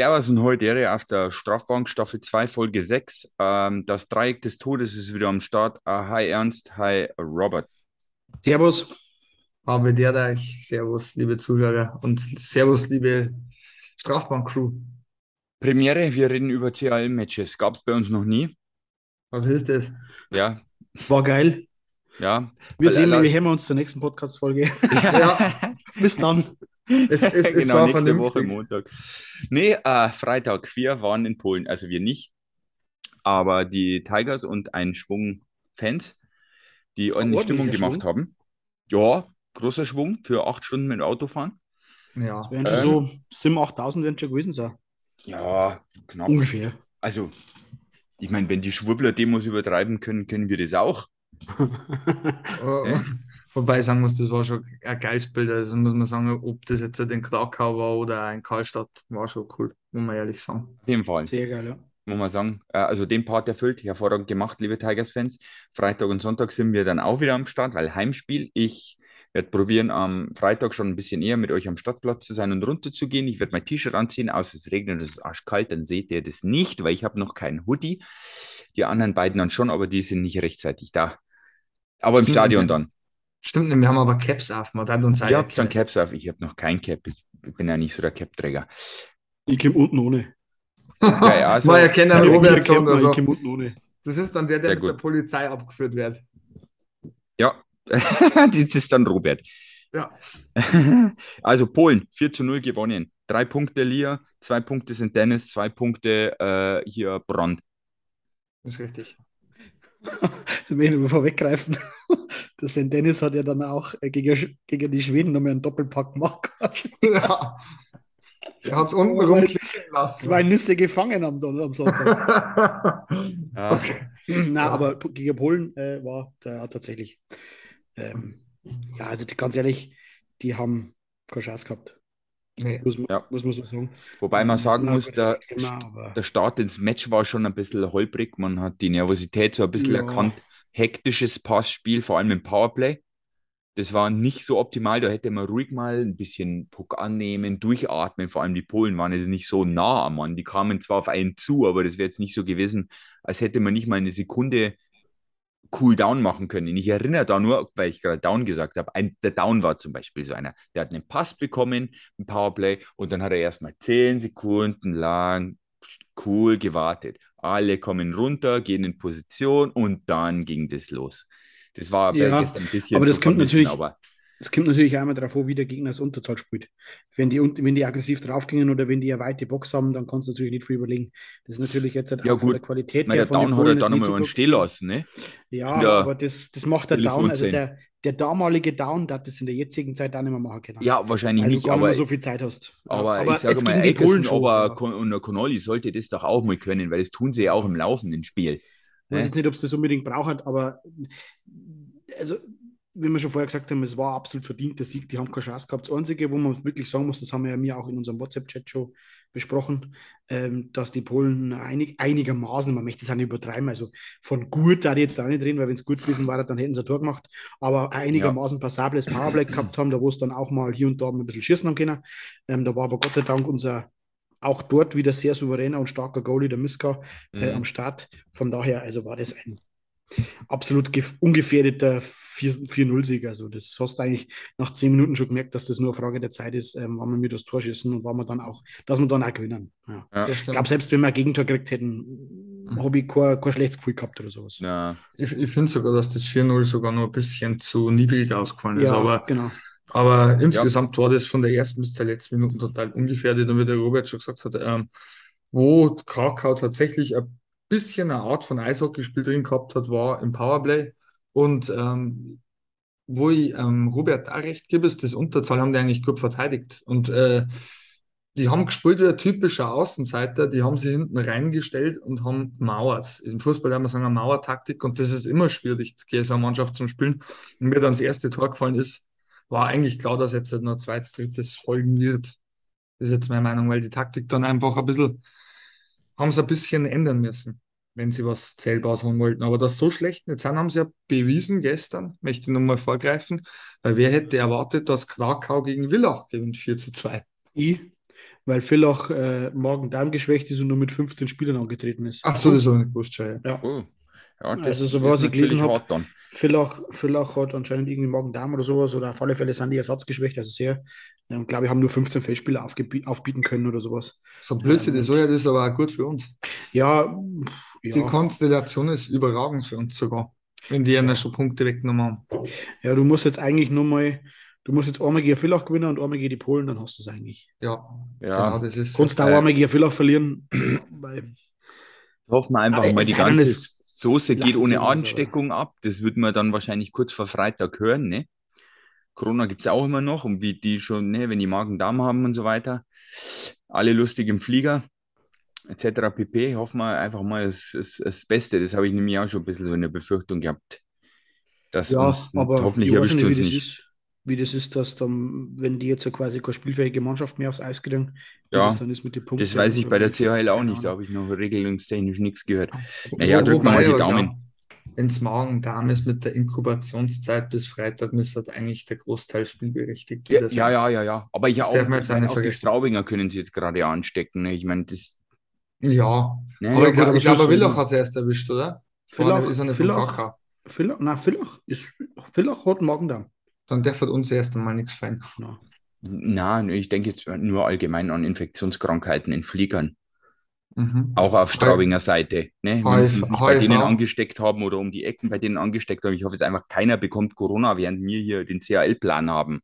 Servus und heute auf der Strafbank Staffel 2 Folge 6. Ähm, das Dreieck des Todes ist wieder am Start. Uh, hi Ernst, hi Robert. Servus. Habe der euch. Servus, liebe Zuhörer und Servus, liebe Strafbank-Crew. Premiere, wir reden über CAL-Matches. Gab es bei uns noch nie. Was ist das? Ja. War geil. Ja. Wir sehen, wir hören uns zur nächsten Podcast-Folge. Ja. ja. Bis dann. Es, es, es genau, war nächste vernünftig. Woche Montag. Nee, äh, Freitag. Wir waren in Polen, also wir nicht. Aber die Tigers und ein Schwung Fans, die ordentlich Stimmung gemacht Schwung. haben. Ja, großer Schwung für acht Stunden mit dem Auto fahren. Ja. Das wären schon ähm, so 7.000, 8.000 werden schon gewesen sein. Ja, knapp. Ungefähr. Also, ich meine, wenn die Schwurbler-Demos übertreiben können, können wir das auch. oh, ja? Wobei ich sagen muss, das war schon ein geiles Bild. Also muss man sagen, ob das jetzt ein Krakau war oder ein Karlstadt, war schon cool, muss man ehrlich sagen. Auf jeden Fall. Sehr geil, ja. Muss man sagen. Äh, also den Part erfüllt, hervorragend gemacht, liebe Tigers-Fans. Freitag und Sonntag sind wir dann auch wieder am Start, weil Heimspiel. Ich werde probieren, am Freitag schon ein bisschen eher mit euch am Stadtplatz zu sein und runter zu gehen. Ich werde mein T-Shirt anziehen, außer es regnet und es ist arschkalt, dann seht ihr das nicht, weil ich habe noch keinen Hoodie. Die anderen beiden dann schon, aber die sind nicht rechtzeitig da. Aber im Stadion dann. Stimmt, wir haben aber Caps auf. Man hat uns ich habe schon Caps auf. Ich habe noch kein Cap. Ich bin ja nicht so der Cap-Träger. Ich komme unten ohne. Okay, also, Man erkennt einen Robert so. Ich komme unten ohne. Das ist dann der, der mit der Polizei abgeführt wird. Ja, das ist dann Robert. Ja. Also Polen, 4 zu 0 gewonnen. Drei Punkte Lia, zwei Punkte sind Dennis, zwei Punkte äh, hier Brand. Das ist richtig. Wenn wir vorweggreifen, der St. Dennis hat ja dann auch äh, gegen, gegen die Schweden nochmal einen Doppelpack gemacht. Ja. Er hat es unten rumklicken lassen. Zwei Nüsse gefangen am, am Sonntag. ja. okay. Na, aber gegen Polen äh, war der tatsächlich. Ähm, ja, also ganz ehrlich, die haben keine Chance gehabt. Nee. Muss, man, ja. muss man so sagen. Wobei man sagen Na, muss, der, der Start ins Match war schon ein bisschen holprig. Man hat die Nervosität so ein bisschen ja. erkannt. Hektisches Passspiel, vor allem im Powerplay. Das war nicht so optimal. Da hätte man ruhig mal ein bisschen Puck annehmen, durchatmen. Vor allem die Polen waren jetzt nicht so nah am Mann. Die kamen zwar auf einen zu, aber das wäre jetzt nicht so gewesen, als hätte man nicht mal eine Sekunde cool down machen können. Ich erinnere da nur, weil ich gerade down gesagt habe, ein, der Down war zum Beispiel so einer, der hat einen Pass bekommen, ein Powerplay, und dann hat er erstmal zehn Sekunden lang cool gewartet. Alle kommen runter, gehen in Position und dann ging das los. Das war ja, ein bisschen. Aber das kommt natürlich. Aber es kommt natürlich einmal darauf an, wie der Gegner das Unterzahl spielt. Wenn die, wenn die aggressiv draufgingen oder wenn die eine weite Box haben, dann kannst du natürlich nicht viel überlegen. Das ist natürlich jetzt halt ja, auch von der Qualität Meine, her. Der Down hat er dann nochmal einen stehen lassen, ne? Ja, aber das, das macht der Down, also der, der damalige Down, der hat das in der jetzigen Zeit auch nicht mehr machen können. Ja, wahrscheinlich weil nicht. Du gar aber, nicht mehr so viel Zeit hast. Aber, aber ich sage mal, Eckerson aber und Connolly sollte das doch auch mal können, weil das tun sie ja auch im laufenden Spiel. Ich weiß ne? jetzt nicht, ob es das unbedingt braucht, aber also wie wir schon vorher gesagt haben, es war absolut verdient der Sieg. Die haben keine Chance gehabt. Das Einzige, wo man wirklich sagen muss, das haben wir ja mir auch in unserem WhatsApp-Chat schon besprochen, ähm, dass die Polen einig, einigermaßen, man möchte es auch nicht übertreiben, also von gut da die jetzt auch nicht drin, weil wenn es gut gewesen wäre, dann hätten sie ein Tor gemacht, aber einigermaßen ja. passables Powerplay gehabt haben, da wo es dann auch mal hier und da ein bisschen schießen haben können. Ähm, da war aber Gott sei Dank unser auch dort wieder sehr souveräner und starker Goalie, der Miska, äh, mhm. am Start. Von daher, also war das ein absolut ungefährdeter 4-0-Sieg. Also das hast du eigentlich nach zehn Minuten schon gemerkt, dass das nur eine Frage der Zeit ist, ähm, wann wir mir das Tor schießen und wann wir dann auch, dass wir dann auch gewinnen. Ja. Ja, ich glaube, selbst wenn wir ein Gegentor gekriegt hätten, mhm. habe ich kein, kein schlechtes Gefühl gehabt oder sowas. Ja. Ich, ich finde sogar, dass das 4-0 sogar noch ein bisschen zu niedrig ausgefallen ist. Ja, aber, genau. aber insgesamt war das von der ersten bis zur letzten Minute total ungefährdet. Und wie der Robert schon gesagt hat, ähm, wo Krakau tatsächlich ein bisschen eine Art von Eishockeyspiel drin gehabt hat, war im Powerplay. Und ähm, wo ich ähm, Robert auch recht gebe, ist das Unterzahl haben die eigentlich gut verteidigt. Und äh, die haben gespielt wie ein typischer Außenseiter, die haben sich hinten reingestellt und haben mauert. Im Fußball haben wir sagen, eine Mauertaktik und das ist immer schwierig, gegen so eine Mannschaft zum Spielen. Und mir dann das erste Tor gefallen ist, war eigentlich klar, dass jetzt noch zweites, drittes folgen wird. Das ist jetzt meine Meinung, weil die Taktik dann einfach ein bisschen haben sie ein bisschen ändern müssen, wenn sie was zählbares holen wollten. Aber das so schlecht nicht sein, haben sie ja bewiesen gestern, möchte ich nochmal vorgreifen, weil wer hätte erwartet, dass Krakau gegen Villach gewinnt 4 zu 2? Ich, weil Villach äh, Magen-Darm geschwächt ist und nur mit 15 Spielern angetreten ist. Ach so, das habe ich nicht gewusst, ja. ja. Oh. Ja, also so was ich gelesen habe, Villach, Villach hat anscheinend irgendwie Magen-Darm oder sowas oder auf alle Fälle sind die ersatzgeschwächt, also sehr, ähm, glaube ich, haben nur 15 Feldspieler aufbieten können oder sowas. So Blödsinn, ähm, das, ja, das ist aber auch gut für uns. Ja, ja. Die Konstellation ist überragend für uns sogar, wenn die ja schon Punkte weggenommen haben. Ja, du musst jetzt eigentlich nur mal, du musst jetzt einmal gegen Villach gewinnen und einmal gegen die Polen, dann hast du es eigentlich. Ja, ja. genau, das ist. Kannst du auch äh, einmal gegen Villach verlieren. weil, Hoffen wir einfach mal die ganze Soße geht ohne Ansteckung ab. Das wird man dann wahrscheinlich kurz vor Freitag hören, ne? Corona gibt es auch immer noch und wie die schon, ne, wenn die Magen-Darm haben und so weiter. Alle lustig im Flieger, etc. pp. Hoffen wir einfach mal das, das, das Beste. Das habe ich nämlich auch schon ein bisschen so in der Befürchtung gehabt. Dass ja, uns, aber hoffentlich erwischt das nicht. Wie das ist, dass dann, wenn die jetzt quasi keine spielfähige Mannschaft mehr aufs Eis kriegen, ja, das dann ist mit den Punkten. Das weiß ich bei der CHL auch nicht, da habe ich noch regelungstechnisch nichts gehört. Naja, drücken wir mal die Daumen. Wenn es morgen Darm ist mit der Inkubationszeit bis Freitag, müsste eigentlich der Großteil spielberechtigt ja, ja, ja, ja, ja. Aber ja auch, auch die Straubinger können sie jetzt gerade anstecken. Ne? Ich meine, das. Ja, ne? aber ich glaube, glaub, Villach hat es erst erwischt, oder? Villach, ist eine Villach, Villach, na, Villach, ist, Villach hat morgen Darm dann darf uns erst einmal nichts fallen. Nein, ich denke jetzt nur allgemein an Infektionskrankheiten in Fliegern. Mhm. Auch auf Straubinger Seite. Ne? HF, bei denen angesteckt haben oder um die Ecken bei denen angesteckt haben. Ich hoffe jetzt einfach, keiner bekommt Corona, während wir hier den CAL-Plan haben.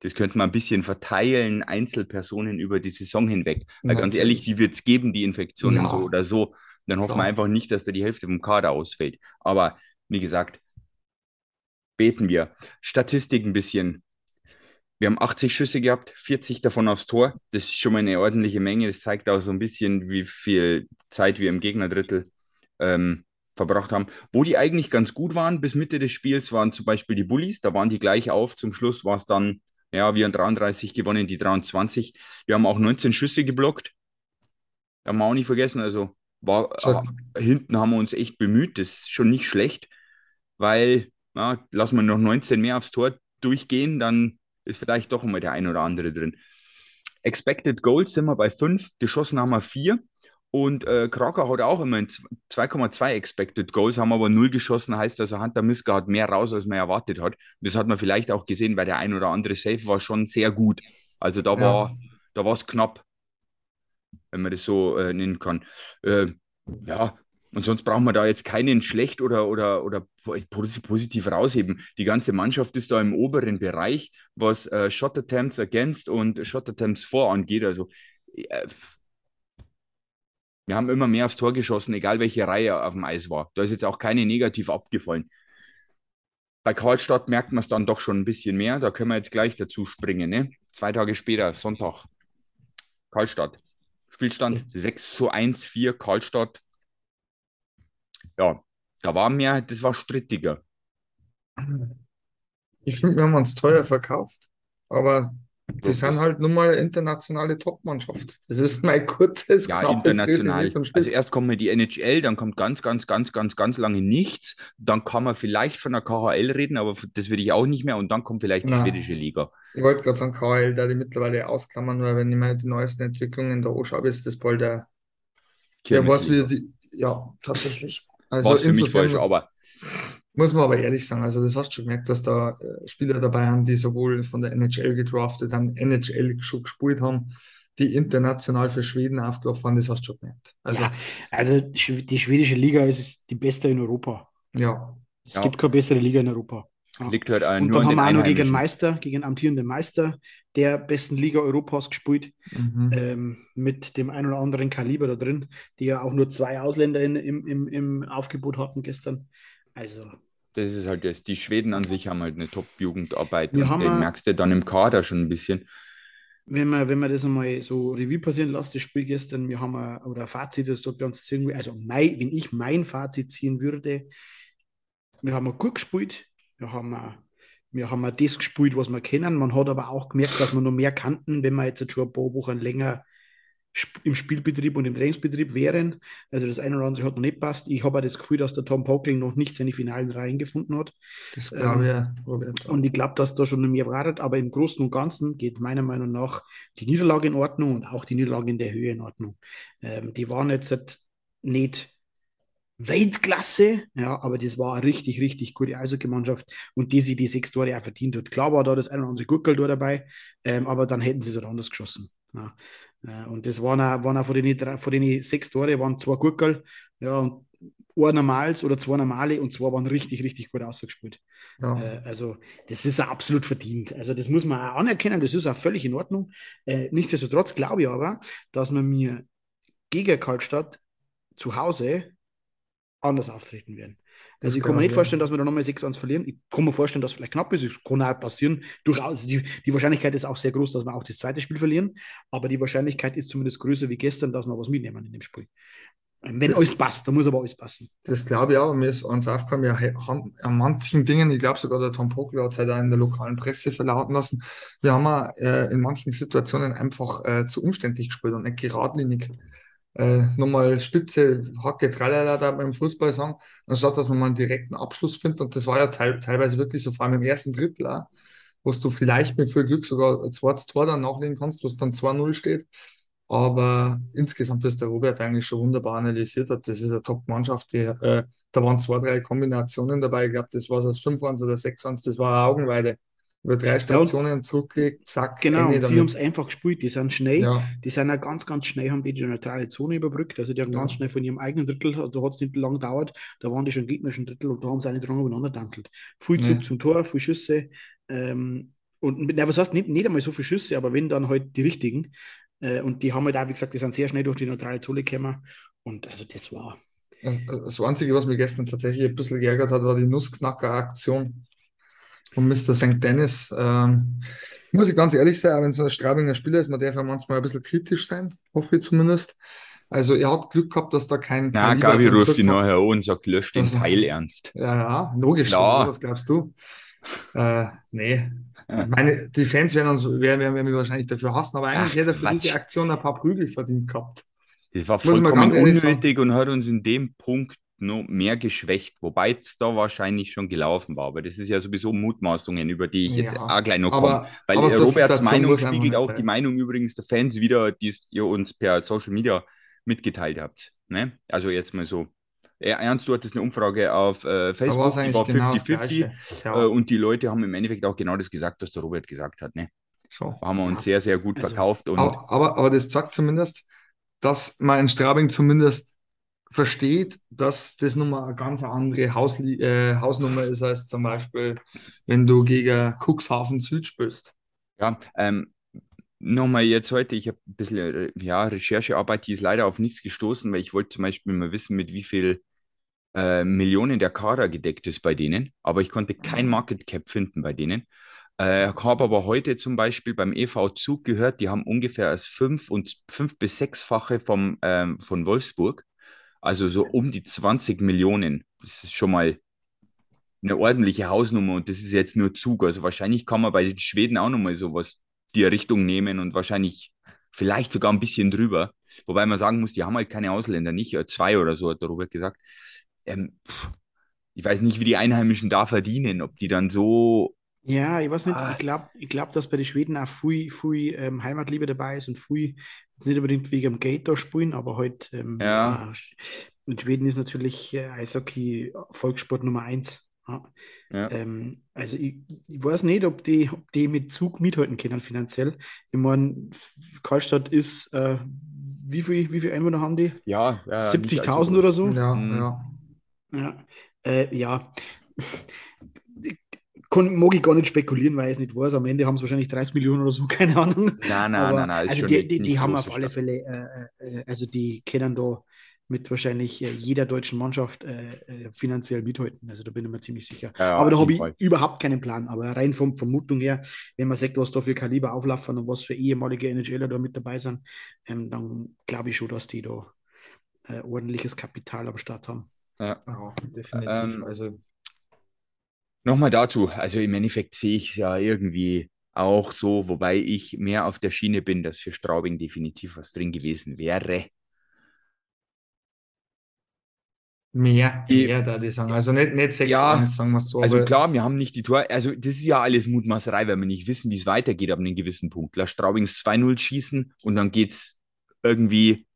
Das könnte man ein bisschen verteilen, Einzelpersonen über die Saison hinweg. Weil Natürlich. ganz ehrlich, die wird es geben, die Infektionen ja. so oder so. Dann hoffen wir einfach nicht, dass da die Hälfte vom Kader ausfällt. Aber wie gesagt, beten wir. Statistik ein bisschen. Wir haben 80 Schüsse gehabt, 40 davon aufs Tor. Das ist schon mal eine ordentliche Menge. Das zeigt auch so ein bisschen, wie viel Zeit wir im Gegnerdrittel ähm, verbracht haben. Wo die eigentlich ganz gut waren bis Mitte des Spiels, waren zum Beispiel die Bullies. Da waren die gleich auf. Zum Schluss war es dann, ja, wir haben 33 gewonnen, die 23. Wir haben auch 19 Schüsse geblockt. Haben wir auch nicht vergessen. Also war, hinten haben wir uns echt bemüht. Das ist schon nicht schlecht, weil ja, lassen wir noch 19 mehr aufs Tor durchgehen, dann ist vielleicht doch immer der ein oder andere drin. Expected Goals sind wir bei 5, geschossen haben wir 4. Und äh, Krakau hat auch immer 2,2 Expected Goals, haben aber 0 geschossen, heißt also Hunter Miska hat mehr raus, als man erwartet hat. Das hat man vielleicht auch gesehen, weil der ein oder andere Safe war schon sehr gut. Also da ja. war da es knapp, wenn man das so äh, nennen kann. Äh, ja, und sonst brauchen wir da jetzt keinen schlecht oder, oder, oder positiv rausheben. Die ganze Mannschaft ist da im oberen Bereich, was äh, Shot Attempts against und Shot Attempts vor angeht. Also äh, wir haben immer mehr aufs Tor geschossen, egal welche Reihe auf dem Eis war. Da ist jetzt auch keine negativ abgefallen. Bei Karlstadt merkt man es dann doch schon ein bisschen mehr. Da können wir jetzt gleich dazu springen. Ne? Zwei Tage später, Sonntag, Karlstadt. Spielstand 6 zu 1, 4 Karlstadt ja, da war mehr, das war strittiger. Ich finde, wir haben uns teuer verkauft, aber die sind halt nun mal eine internationale Top-Mannschaft. Das ist mein kurzes, Ja, international. Also erst kommt mal die NHL, dann kommt ganz, ganz, ganz, ganz, ganz lange nichts. Dann kann man vielleicht von der KHL reden, aber das würde ich auch nicht mehr. Und dann kommt vielleicht die Nein. schwedische Liga. Ich wollte gerade sagen, KHL, da die mittlerweile ausklammern, weil wenn ich mir die neuesten Entwicklungen da anschaue, ist das bald der, der was wieder die, ja, tatsächlich. Also für mich falsch, aber. Muss man aber ehrlich sagen, also das hast du schon gemerkt, dass da äh, Spieler dabei haben, die sowohl von der NHL gedraftet haben, NHL schon gespielt haben, die international für Schweden aufgelaufen waren, das hast du schon gemerkt. Also, ja, also die schwedische Liga ist die beste in Europa. Ja. Es ja. gibt keine bessere Liga in Europa. Liegt halt ein, Und dann haben wir auch noch gegen Meister, gegen amtierenden Meister der besten Liga Europas gespielt, mhm. ähm, mit dem ein oder anderen Kaliber da drin, die ja auch nur zwei Ausländer in, im, im, im Aufgebot hatten gestern. Also. Das ist halt das. Die Schweden an sich haben halt eine Top-Jugendarbeit und den merkst du dann im Kader schon ein bisschen. Wenn man, wenn man das einmal so Revue passieren lässt, das Spiel gestern, wir haben ein, oder ein Fazit, das dort bei uns ziehen, also mein, wenn ich mein Fazit ziehen würde, wir haben gut gespielt, wir haben, wir haben das gespielt, was wir kennen. Man hat aber auch gemerkt, dass wir noch mehr kannten, wenn wir jetzt schon ein paar Wochen länger im Spielbetrieb und im Trainingsbetrieb wären. Also das eine oder andere hat noch nicht passt. Ich habe auch das Gefühl, dass der Tom Pockling noch nicht seine finalen Reihen gefunden hat. Das glaube ich, ähm, Robert. Und ich glaube, dass da schon mehr wartet. Aber im Großen und Ganzen geht meiner Meinung nach die Niederlage in Ordnung und auch die Niederlage in der Höhe in Ordnung. Ähm, die waren jetzt halt nicht Weltklasse, ja, aber das war eine richtig, richtig gute Eishockey-Mannschaft und die sie die sechs Tore auch verdient hat. Klar war da das ein oder andere Gurkel dabei, ähm, aber dann hätten sie es halt anders geschossen. Ja. Äh, und das waren auch, waren auch von, den, von den sechs Tore waren zwei Gurkel, ja, und ein normales oder zwei normale und zwei waren richtig, richtig gut ausgespielt. Ja. Äh, also, das ist auch absolut verdient. Also, das muss man auch anerkennen, das ist auch völlig in Ordnung. Äh, nichtsdestotrotz glaube ich aber, dass man mir gegen Kaltstadt zu Hause anders auftreten werden. Also ich kann mir nicht vorstellen, dass wir da nochmal 6-1 verlieren. Ich kann mir vorstellen, dass es vielleicht knapp ist. Es kann auch passieren. Durchaus. Die, die Wahrscheinlichkeit ist auch sehr groß, dass wir auch das zweite Spiel verlieren. Aber die Wahrscheinlichkeit ist zumindest größer wie gestern, dass wir was mitnehmen in dem Spiel. Wenn das, alles passt, dann muss aber alles passen. Das glaube ich auch. Mir ist eins aufgekommen, ja, an manchen Dingen, ich glaube sogar der Tom Pogler hat es halt auch in der lokalen Presse verlauten lassen, wir haben äh, in manchen Situationen einfach äh, zu umständlich gespielt und nicht geradlinig äh, nochmal Spitze, Hacke, Tralala da beim Fußball sagen, anstatt dass man mal einen direkten Abschluss findet. Und das war ja teil, teilweise wirklich so, vor allem im ersten Drittel, auch, wo du vielleicht mit viel Glück sogar ein zweites Tor dann nachlegen kannst, wo es dann 2-0 steht. Aber insgesamt, was der Robert eigentlich schon wunderbar analysiert hat, das ist eine Top-Mannschaft. äh, da waren zwei, drei Kombinationen dabei. Ich glaube, das war das 5-1 oder 6-1, das war eine Augenweide über drei Stationen ja, zurückgelegt, zack. Genau, und sie haben es einfach gespielt. Die sind schnell, ja. die sind auch ganz, ganz schnell, haben die die neutrale Zone überbrückt. Also die haben ja. ganz schnell von ihrem eigenen Drittel, da hat es nicht lang gedauert, da waren die schon gegnerischen Drittel und da haben sie auch nicht dran übereinander dankelt. Viel Zug zum Tor, viel Schüsse. Ähm, und na, was heißt, nicht, nicht einmal so viele Schüsse, aber wenn dann halt die richtigen. Äh, und die haben halt auch, wie gesagt, die sind sehr schnell durch die neutrale Zone gekommen. Und also das war. Das, das Einzige, was mich gestern tatsächlich ein bisschen geärgert hat, war die Nussknacker-Aktion von Mr. St. Dennis. Ähm, muss ich ganz ehrlich sein, wenn so ein Straubinger Spieler ist, man darf ja manchmal ein bisschen kritisch sein, hoffe ich zumindest. Also er hat Glück gehabt, dass da kein. Na, Gabi ruft ihn nachher an und sagt, löscht den Teil ernst. Ja, ja, logisch. Klar. was glaubst du? Äh, nee. Ja. Meine, die Fans werden, uns, werden, werden mich wahrscheinlich dafür hassen, aber eigentlich Ach, hätte er für Quatsch. diese Aktion ein paar Prügel verdient gehabt. Das war vollkommen unnötig und hat uns in dem Punkt nur mehr geschwächt, wobei es da wahrscheinlich schon gelaufen war. Aber das ist ja sowieso Mutmaßungen, über die ich jetzt ja, auch gleich noch komme. Weil aber Roberts Meinung spiegelt auch die Meinung übrigens der Fans wieder, die ihr uns per Social Media mitgeteilt habt. Ne? Also jetzt mal so. Ernst, du hattest eine Umfrage auf äh, Facebook, war 50-50 genau ja. äh, und die Leute haben im Endeffekt auch genau das gesagt, was der Robert gesagt hat. Ne? So. Haben wir uns sehr, sehr gut also, verkauft. Aber, aber, aber das sagt zumindest, dass man in Straubing zumindest versteht, dass das nochmal eine ganz andere Hausli äh, Hausnummer ist, als zum Beispiel, wenn du gegen Cuxhaven Süd spielst. Ja, ähm, nochmal jetzt heute, ich habe ein bisschen äh, ja, Recherchearbeit, die ist leider auf nichts gestoßen, weil ich wollte zum Beispiel mal wissen, mit wie viel äh, Millionen der Kader gedeckt ist bei denen, aber ich konnte kein mhm. Market Cap finden bei denen. Äh, habe aber heute zum Beispiel beim EV Zug gehört, die haben ungefähr das fünf und fünf bis sechsfache vom, ähm, von Wolfsburg. Also so um die 20 Millionen. Das ist schon mal eine ordentliche Hausnummer und das ist jetzt nur Zug. Also wahrscheinlich kann man bei den Schweden auch nochmal sowas die Richtung nehmen und wahrscheinlich vielleicht sogar ein bisschen drüber. Wobei man sagen muss, die haben halt keine Ausländer, nicht zwei oder so, hat der Robert gesagt. Ähm, ich weiß nicht, wie die Einheimischen da verdienen, ob die dann so ja, ich weiß nicht, ah. ich glaube, ich glaub, dass bei den Schweden auch viel, viel ähm, Heimatliebe dabei ist und viel, nicht unbedingt wegen dem da spielen, aber halt, ähm, ja. in Schweden ist natürlich äh, Eishockey Volkssport Nummer eins. Ja. Ja. Ähm, also ich, ich, weiß nicht, ob die, ob die mit Zug mithalten können finanziell. Ich meine, Karlstadt ist, äh, wie viele wie viel Einwohner haben die? Ja, ja 70.000 oder so? Ja, mhm. ja. Ja, äh, ja kann, mag ich gar nicht spekulieren, weil ich es nicht weiß. Am Ende haben es wahrscheinlich 30 Millionen oder so, keine Ahnung. Nein, nein, Aber, nein, nein. Also die, die, die haben auf alle Fälle, äh, äh, also die können da mit wahrscheinlich äh, jeder deutschen Mannschaft äh, äh, finanziell mithalten. Also da bin ich mir ziemlich sicher. Ja, Aber da habe ich Fall. überhaupt keinen Plan. Aber rein von Vermutung her, wenn man sagt, was da für Kaliber auflaufen und was für ehemalige NHLer da mit dabei sind, ähm, dann glaube ich schon, dass die da äh, ordentliches Kapital am Start haben. Ja, ja definitiv. Ähm, also Nochmal dazu, also im Endeffekt sehe ich es ja irgendwie auch so, wobei ich mehr auf der Schiene bin, dass für Straubing definitiv was drin gewesen wäre. Mehr, mehr, da die sagen. Also nicht, nicht 6 Ja, 1, sagen wir es so. Also klar, wir haben nicht die Tor, also das ist ja alles Mutmaßerei, weil wir nicht wissen, wie es weitergeht ab einem gewissen Punkt. Lass Straubings 2-0 schießen und dann geht es irgendwie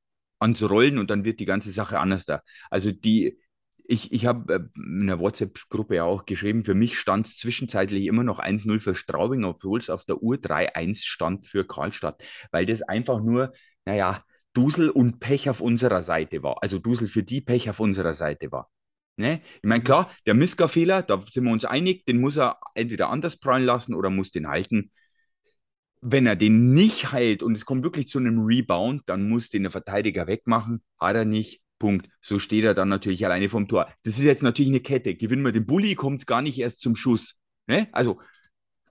ans Rollen und dann wird die ganze Sache anders da. Also die, ich, ich habe äh, in der WhatsApp-Gruppe ja auch geschrieben, für mich stand es zwischenzeitlich immer noch 1-0 für Straubing, obwohl es auf der Uhr 3-1 stand für Karlstadt, weil das einfach nur, naja, Dusel und Pech auf unserer Seite war. Also Dusel für die, Pech auf unserer Seite war. Ne? Ich meine, klar, der Miska-Fehler, da sind wir uns einig, den muss er entweder anders prallen lassen oder muss den halten. Wenn er den nicht heilt und es kommt wirklich zu einem Rebound, dann muss den der Verteidiger wegmachen. Hat er nicht, Punkt. So steht er dann natürlich alleine vom Tor. Das ist jetzt natürlich eine Kette. Gewinnen wir den Bulli, kommt es gar nicht erst zum Schuss. Ne? Also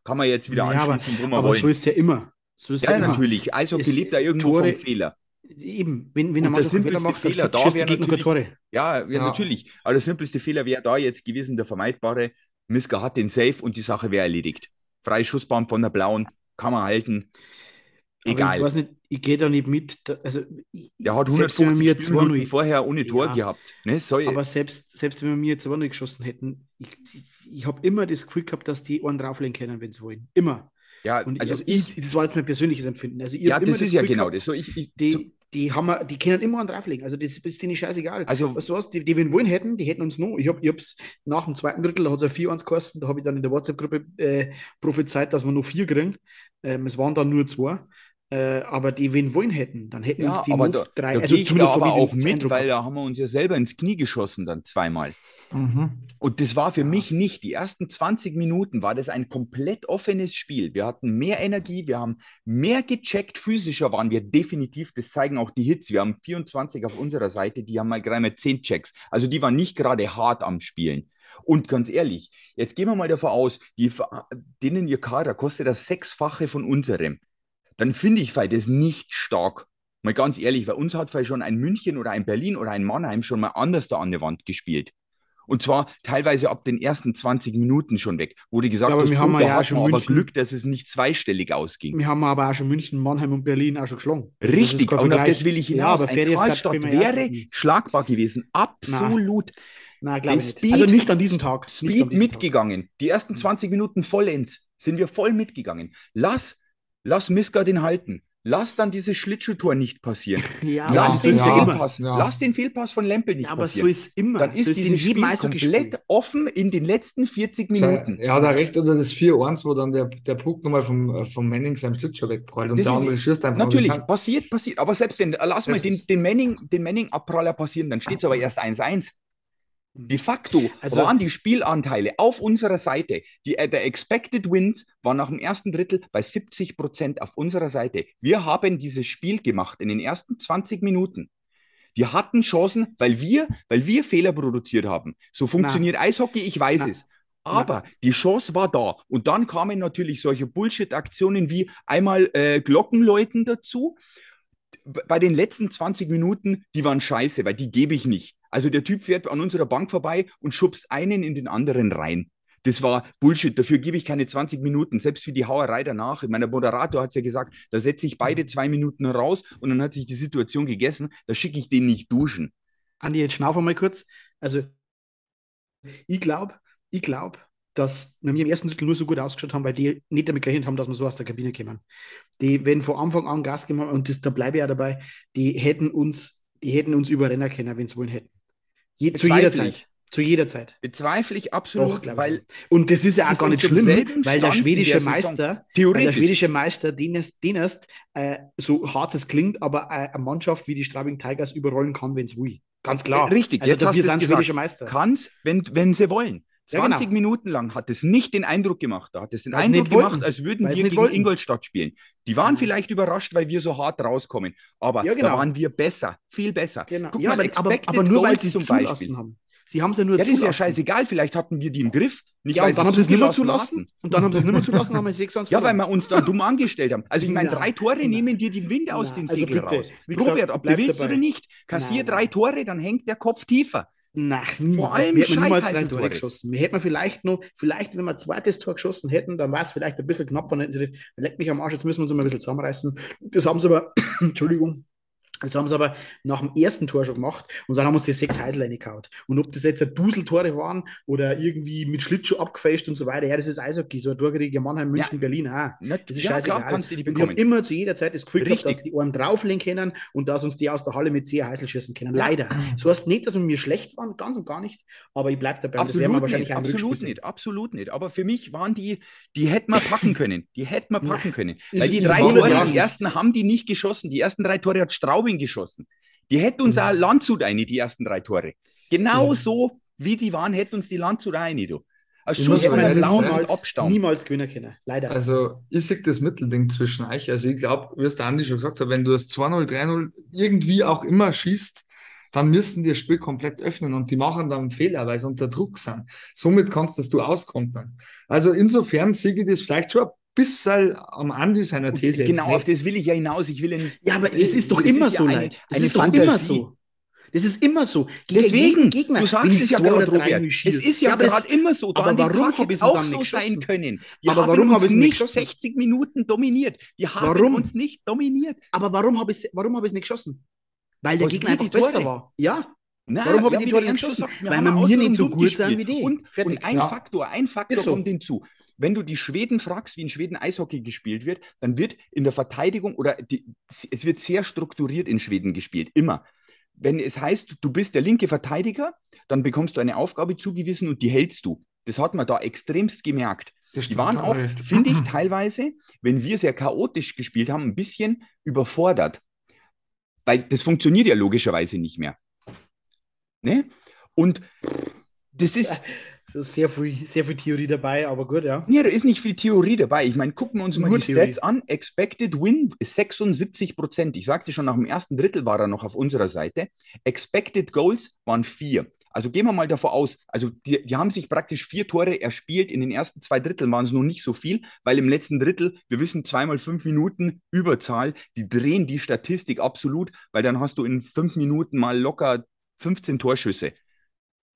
kann man jetzt wieder Ja, aber, anschließen, wo man aber wollen. so ist es ja immer. So ist es ja, immer. natürlich. Eishockey Es- lebt da irgendwo Tore- vom Fehler. Eben, wenn, wenn er mal Fehler macht, dann Fehler, da schießt wäre Gegner Tore. Ja, ja, Ja. natürlich. Aber der simpelste Fehler wäre da jetzt gewesen, der vermeidbare. Miska hat den Safe und die Sache wäre erledigt. Freie Schussbahn von der Blauen, kann man halten. Aber Egal. Ich weiß nicht, ich gehe da nicht mit. Also, ich- Der hat selbst wenn wir 150 mir Spielminuten 2-0 vorher ohne Tor Ja. gehabt. Ne? Soll, Aber selbst, selbst wenn wir mir 2 geschossen hätten, ich, ich, ich habe immer das Gefühl gehabt, dass die einen drauflegen können, wenn sie wollen. Immer. ja, Und also also ich, das war jetzt mein persönliches Empfinden. Also ich ja, das ist ja Gefühl genau gehabt, das. So, ich, ich, Die, die, haben, wir- die können immer einen drauflegen. Also das ist denen scheißegal. Also- was, die, die wenn wollen hätten, die hätten uns noch. Ich habe es nach dem zweiten Drittel, da hat es ja 4-1 gekostet, da habe ich dann in der WhatsApp-Gruppe äh, prophezeit, dass wir noch vier kriegen. Ähm, es waren dann nur zwei. Äh, aber die, wollen hätten, dann hätten ja, uns die drei. da also zumindest aber auch mit, Eindruck weil da haben wir uns ja selber ins Knie geschossen dann zweimal. Mhm. Und das war für mich nicht. Die ersten 20 Minuten war das ein komplett offenes Spiel. Wir hatten mehr Energie, wir haben mehr gecheckt, physischer waren wir definitiv. Das zeigen auch die Hits. Wir haben 24 auf unserer Seite, die haben mal gerade mal 10 Checks. Also die waren nicht gerade hart am Spielen. Und ganz ehrlich, jetzt gehen wir mal davon aus, die, denen ihr Kader kostet das Sechsfache von unserem. Dann finde ich das nicht stark. Mal ganz ehrlich, weil uns hat schon ein München oder ein Berlin oder ein Mannheim schon mal anders da an der Wand gespielt. Und zwar teilweise ab den ersten 20 Minuten schon weg, wo die gesagt Ja, aber wir haben ja auch schon aber München- Glück, dass es nicht zweistellig ausging. Wir haben aber auch schon München, Mannheim und Berlin auch schon geschlagen. Richtig, und auf das will ich Ja, hinaus. aber ein Karlstadt ja wäre schlagbar gewesen, absolut. Nein, glaube ich nicht. Also nicht an diesem Tag. Speed diesem Tag. mitgegangen. Die ersten 20 Minuten vollends sind wir voll mitgegangen. Lass, lass Miska den halten. Lass dann dieses Schlittschuhtor nicht passieren. Ja, aber Lass so den ja. Fehlpass, Ja. lass den Fehlpass von Lempel nicht Ja, aber so passieren. ist immer. dann ist so ist in dieses jedem Spiel komplett offen in den letzten 40 Minuten. Er hat auch recht unter das 4-1, wo dann der, der Puck nochmal vom, äh, vom Manning seinem Schlittschuh wegprallt und ist- andere schießt einfach. Natürlich, passiert, passiert. Aber selbst wenn, lass mal den, den Manning, den Manning-Abpraller passieren, dann steht es aber erst 1-1. De facto Also- waren die Spielanteile auf unserer Seite, die, äh, der Expected Wins war nach dem ersten Drittel bei 70 Prozent auf unserer Seite. Wir haben dieses Spiel gemacht in den ersten 20 Minuten. Wir hatten Chancen, weil wir, weil wir Fehler produziert haben. So funktioniert Eishockey, ich weiß Na. es. Aber die Chance war da. Und dann kamen natürlich solche Bullshit-Aktionen wie einmal äh, Glockenläuten dazu. Bei den letzten 20 Minuten, die waren scheiße, weil die gebe ich nicht. Also der Typ fährt an unserer Bank vorbei und schubst einen in den anderen rein. Das war Bullshit. Dafür gebe ich keine 20 Minuten. Selbst für die Hauerei danach. Der Moderator hat es ja gesagt, da setze ich beide zwei Minuten raus und dann hat sich die Situation gegessen. Da schicke ich den nicht duschen. Andi, jetzt schnaufen mal kurz. Also, ich glaube, ich glaube, dass wir im ersten Drittel nur so gut ausgeschaut haben, weil die nicht damit gerechnet haben, dass wir so aus der Kabine kommen. Die, wenn von Anfang an Gas gegeben haben, und das, da bleibe ich ja dabei, die hätten uns, die hätten uns überrennen können, wenn sie wollen hätten. Je, zu jeder. Zeit. Zu jeder Zeit. Bezweifle ich absolut, Doch, weil. Und das ist ja auch gar nicht schlimm, weil der schwedische der. Meister, weil der schwedische Meister, den es, den es äh, so hart es klingt, aber äh, eine Mannschaft wie die Straubing Tigers überrollen kann, wenn es will. Ganz klar. Richtig, Also jetzt es sind gesagt. schwedischer Meister. kann's, wenn, wenn sie wollen. Ja, genau. 20 Minuten lang hat es nicht den Eindruck gemacht. Da hat es den Weil Eindruck wollten. gemacht, als würden Weil wir gegen wollten. Ingolstadt spielen. Die waren Ja. vielleicht überrascht, weil wir so hart rauskommen. Aber Ja, genau. da waren wir besser, viel besser. Genau. Guck ja, mal, aber, aber, nur weil sie es zum zulassen Beispiel. haben. Sie haben es ja nur Ja, das ist ja zulassen. scheißegal. Vielleicht hatten wir die im Griff. Nicht, Ja, und dann sie haben sie es nicht mehr zulassen. Und dann haben sie es nicht mehr zulassen, haben wir 6 1 Ja, weil wir uns dann dumm angestellt haben. Also ich meine, drei Tore na. nehmen dir den Wind aus Na, den also Segeln bitte. raus. Robert, ob du willst dabei. oder nicht, kassier Nein, drei nein. Tore, dann hängt der Kopf tiefer. Nach. Vor allem wir hätten niemals drei Tore geschossen. Wir hätten vielleicht noch, vielleicht, wenn wir ein zweites Tor geschossen hätten, dann war es vielleicht ein bisschen knapp, dann hätten sie, leck mich am Arsch, jetzt müssen wir uns mal ein bisschen zusammenreißen. Das haben sie aber, Entschuldigung, das haben sie aber nach dem ersten Tor schon gemacht und dann haben uns die sechs Heisel reingehauen. Und ob das jetzt Duseltore waren oder irgendwie mit Schlittschuh abgefälscht und so weiter, ja, das ist Eishockey. So ein Tor Mannheim, München, ja. Berlin, ah, das ist ja, scheißegal. Klar, die bekommen. Und ich habe immer zu jeder Zeit das Gefühl gehabt, dass die einen drauflegen können und dass uns die aus der Halle mit zehn Heisel schießen können. Leider. So heißt nicht, dass wir mir schlecht waren, ganz und gar nicht, aber ich bleibe dabei. Absolut das werden wir wahrscheinlich nicht, absolut nicht, absolut nicht. Aber für mich waren die, die hätten wir packen können. Die hätten wir packen können. Weil die drei Tore, die ersten haben die nicht geschossen. Die ersten drei Tore hat Straubing geschossen. Die hätten uns mhm. auch Landshut eine, die ersten drei Tore. Genau ja. so, wie die waren, hätten uns die Landshut eine, du. Also Schuss von niemals, Abstand. niemals gewinnen können, leider. Also ich sehe das Mittelding zwischen euch. Also ich glaube, wie es der Andi schon gesagt hat, wenn du das 2-0, 3-0 irgendwie auch immer schießt, dann müssen die das Spiel komplett öffnen und die machen dann Fehler, weil sie unter Druck sind. Somit kannst das du auskontern. Also insofern sehe ich das vielleicht schon ein bisschen am Andi seiner These. Genau, auf das will ich ja hinaus. Ich will ja nicht. Ja, aber es ist doch immer so, eine, Das ist doch immer so. Das ist immer so. Gegen Deswegen, Gegner, du sagst es ja gerade, Robert. Es ist ja, ja gerade immer so. Da aber warum habe ich es auch so sein können? Die aber warum habe ich es nicht 60 Minuten dominiert? Die haben warum? uns nicht dominiert. Aber warum habe ich es warum hab nicht geschossen? Weil der Gegner einfach besser war. Ja. Na, warum habe ich die Tore nicht geschossen? Weil wir mir nicht so gut sind wie die. Und, und ein Faktor, ein Faktor kommt hinzu wenn du die Schweden fragst, wie in Schweden Eishockey gespielt wird, dann wird in der Verteidigung oder die, es wird sehr strukturiert in Schweden gespielt, immer. Wenn es heißt, du bist der linke Verteidiger, dann bekommst du eine Aufgabe zugewiesen und die hältst du. Das hat man da extremst gemerkt. Die waren auch, finde ich, teilweise, wenn wir sehr chaotisch gespielt haben, ein bisschen überfordert. Weil das funktioniert ja logischerweise nicht mehr. Ne? Und das ist, sehr viel, sehr viel Theorie dabei, aber gut, ja. Ja, da ist nicht viel Theorie dabei. Ich meine, gucken wir uns mal Nur die Theorie. Stats an. Expected Win ist 76 Prozent. Ich sagte schon, nach dem ersten Drittel war er noch auf unserer Seite. Expected Goals waren vier. Also gehen wir mal davon aus, also die, die, haben sich praktisch vier Tore erspielt. In den ersten zwei Dritteln waren es noch nicht so viel, weil im letzten Drittel, wir wissen, zweimal fünf Minuten Überzahl, die drehen die Statistik absolut, weil dann hast du in fünf Minuten mal locker 15 Torschüsse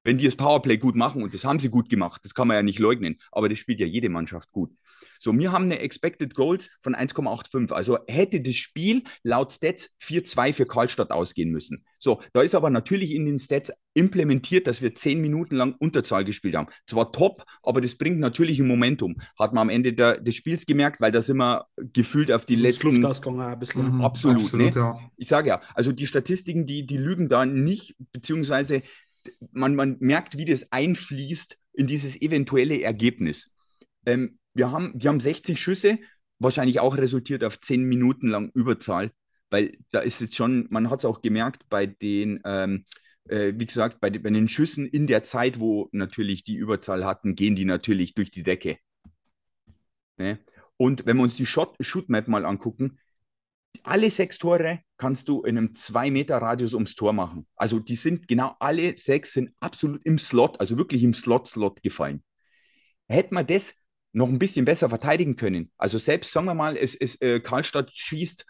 wenn die das Powerplay gut machen, und das haben sie gut gemacht, das kann man ja nicht leugnen, aber das spielt ja jede Mannschaft gut. So, wir haben eine Expected Goals von 1,85. Also hätte das Spiel laut Stats 4-2 für Karlstadt ausgehen müssen. So, da ist aber natürlich in den Stats implementiert, dass wir zehn Minuten lang Unterzahl gespielt haben. Zwar top, aber das bringt natürlich ein Momentum. Hat man am Ende der, des Spiels gemerkt, weil da sind wir gefühlt auf die letzten. Luftausgang ein bisschen. Mhm, absolut, absolut ne? ja. Ich sage ja, also die Statistiken, die, die lügen da nicht, beziehungsweise man, man merkt, wie das einfließt in dieses eventuelle Ergebnis. Ähm, wir, haben, wir haben 60 Schüsse, wahrscheinlich auch resultiert auf 10 Minuten lang Überzahl, weil da ist jetzt schon, man hat es auch gemerkt bei den, ähm, äh, wie gesagt, bei, bei, den Schüssen in der Zeit, wo natürlich die Überzahl hatten, gehen die natürlich durch die Decke. Ne? Und wenn wir uns die Shot Shootmap mal angucken, alle sechs Tore kannst du in einem 2-Meter-Radius ums Tor machen. Also die sind genau alle sechs sind absolut im Slot, also wirklich im Slot-Slot gefallen. Hätte man das noch ein bisschen besser verteidigen können. Also selbst, sagen wir mal, es, es äh, Karlstadt schießt,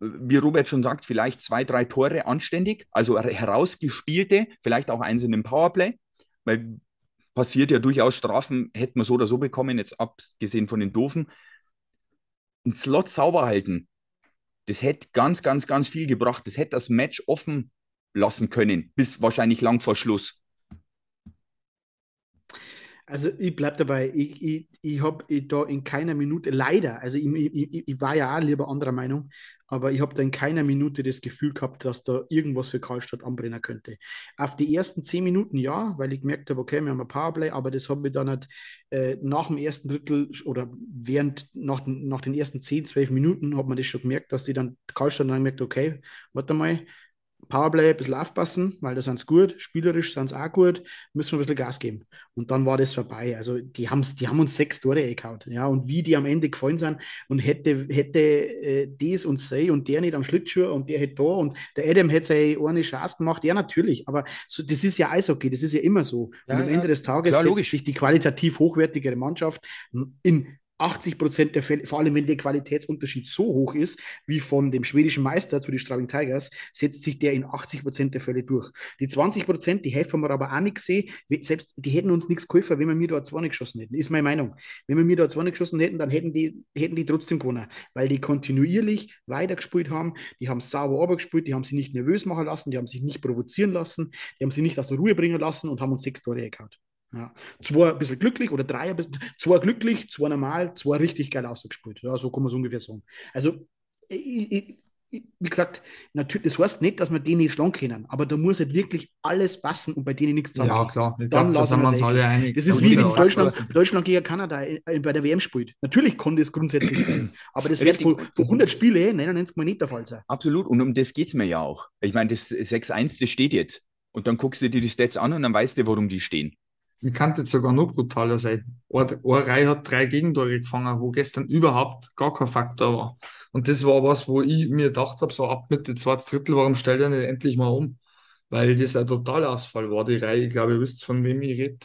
wie Robert schon sagt, vielleicht zwei, drei Tore anständig, also herausgespielte, vielleicht auch eins in dem Powerplay, weil passiert ja durchaus Strafen, hätten wir so oder so bekommen, jetzt abgesehen von den Doofen. Ein Slot sauber halten, das hätte ganz, ganz, ganz viel gebracht. Das hätte das Match offen lassen können, bis wahrscheinlich lang vor Schluss. Also ich bleibe dabei, ich, ich, ich habe da in keiner Minute, leider, also ich, ich, ich war ja auch lieber anderer Meinung, aber ich habe da in keiner Minute das Gefühl gehabt, dass da irgendwas für Karlstadt anbrennen könnte. Auf die ersten zehn Minuten ja, weil ich gemerkt habe, okay, wir haben ein Powerplay, aber das habe ich dann halt äh, nach dem ersten Drittel oder während, nach, nach den ersten zehn, zwölf Minuten hat man das schon gemerkt, dass die dann Karlstadt dann gemerkt, okay, warte mal, Powerplay ein bisschen aufpassen, weil da sind sie gut, spielerisch sind sie auch gut, müssen wir ein bisschen Gas geben. Und dann war das vorbei. Also die, haben's, die haben uns sechs Tore gekaut. Ja, und wie die am Ende gefallen sind und hätte, hätte äh, das und sei und der nicht am Schlittschuh und der hätte da und der Adam hätte seine eine Chance gemacht. Ja, natürlich, aber so, das ist ja Eishockey, das ist ja immer so. Ja, und am ja, Ende des Tages klar, setzt sich die qualitativ hochwertigere Mannschaft in 80 Prozent der Fälle, vor allem wenn der Qualitätsunterschied so hoch ist, wie von dem schwedischen Meister zu den Straubing Tigers, setzt sich der in 80 Prozent der Fälle durch. Die 20 Prozent, die helfen wir aber auch nicht gesehen, selbst die hätten uns nichts geholfen, wenn wir mir da zwei nicht geschossen hätten, ist meine Meinung. Wenn wir mir da zwei nicht geschossen hätten, dann hätten die, hätten die trotzdem gewonnen, weil die kontinuierlich weitergespielt haben, die haben sauber gespielt, die haben sie nicht nervös machen lassen, die haben sich nicht provozieren lassen, die haben sie nicht aus der Ruhe bringen lassen und haben uns sechs Tore gehabt. Ja. Zwei ein bisschen glücklich oder drei ein bisschen, zwei glücklich, zwei normal, zwei richtig geil ausgespielt. Ja, so kann man es ungefähr sagen. Also, ich, ich, wie gesagt, natürlich, das heißt nicht, dass wir die nicht schlagen können, aber da muss halt wirklich alles passen und bei denen nichts zusammen. Ja, klar. Ich dann glaub, lassen wir uns alle einig. Das ist wie wenn Deutschland, Deutschland gegen Kanada bei der WM spielt. Natürlich kann das grundsätzlich sein, aber das wird von, von 100 Spielen 99 Mal nicht der Fall sein. Absolut, und um das geht es mir ja auch. Ich meine, das 6-1, das steht jetzt. Und dann guckst du dir die Stats an und dann weißt du, warum die stehen. Ich kann jetzt sogar noch brutaler sein. Eine Reihe hat drei Gegentore gefangen, wo gestern überhaupt gar kein Faktor war. Und das war was, wo ich mir gedacht habe, so ab Mitte zweites Drittel, warum stellt er nicht endlich mal um? Weil das ein Totalausfall war, die Reihe. Ich glaube, ihr wisst, von wem ich rede.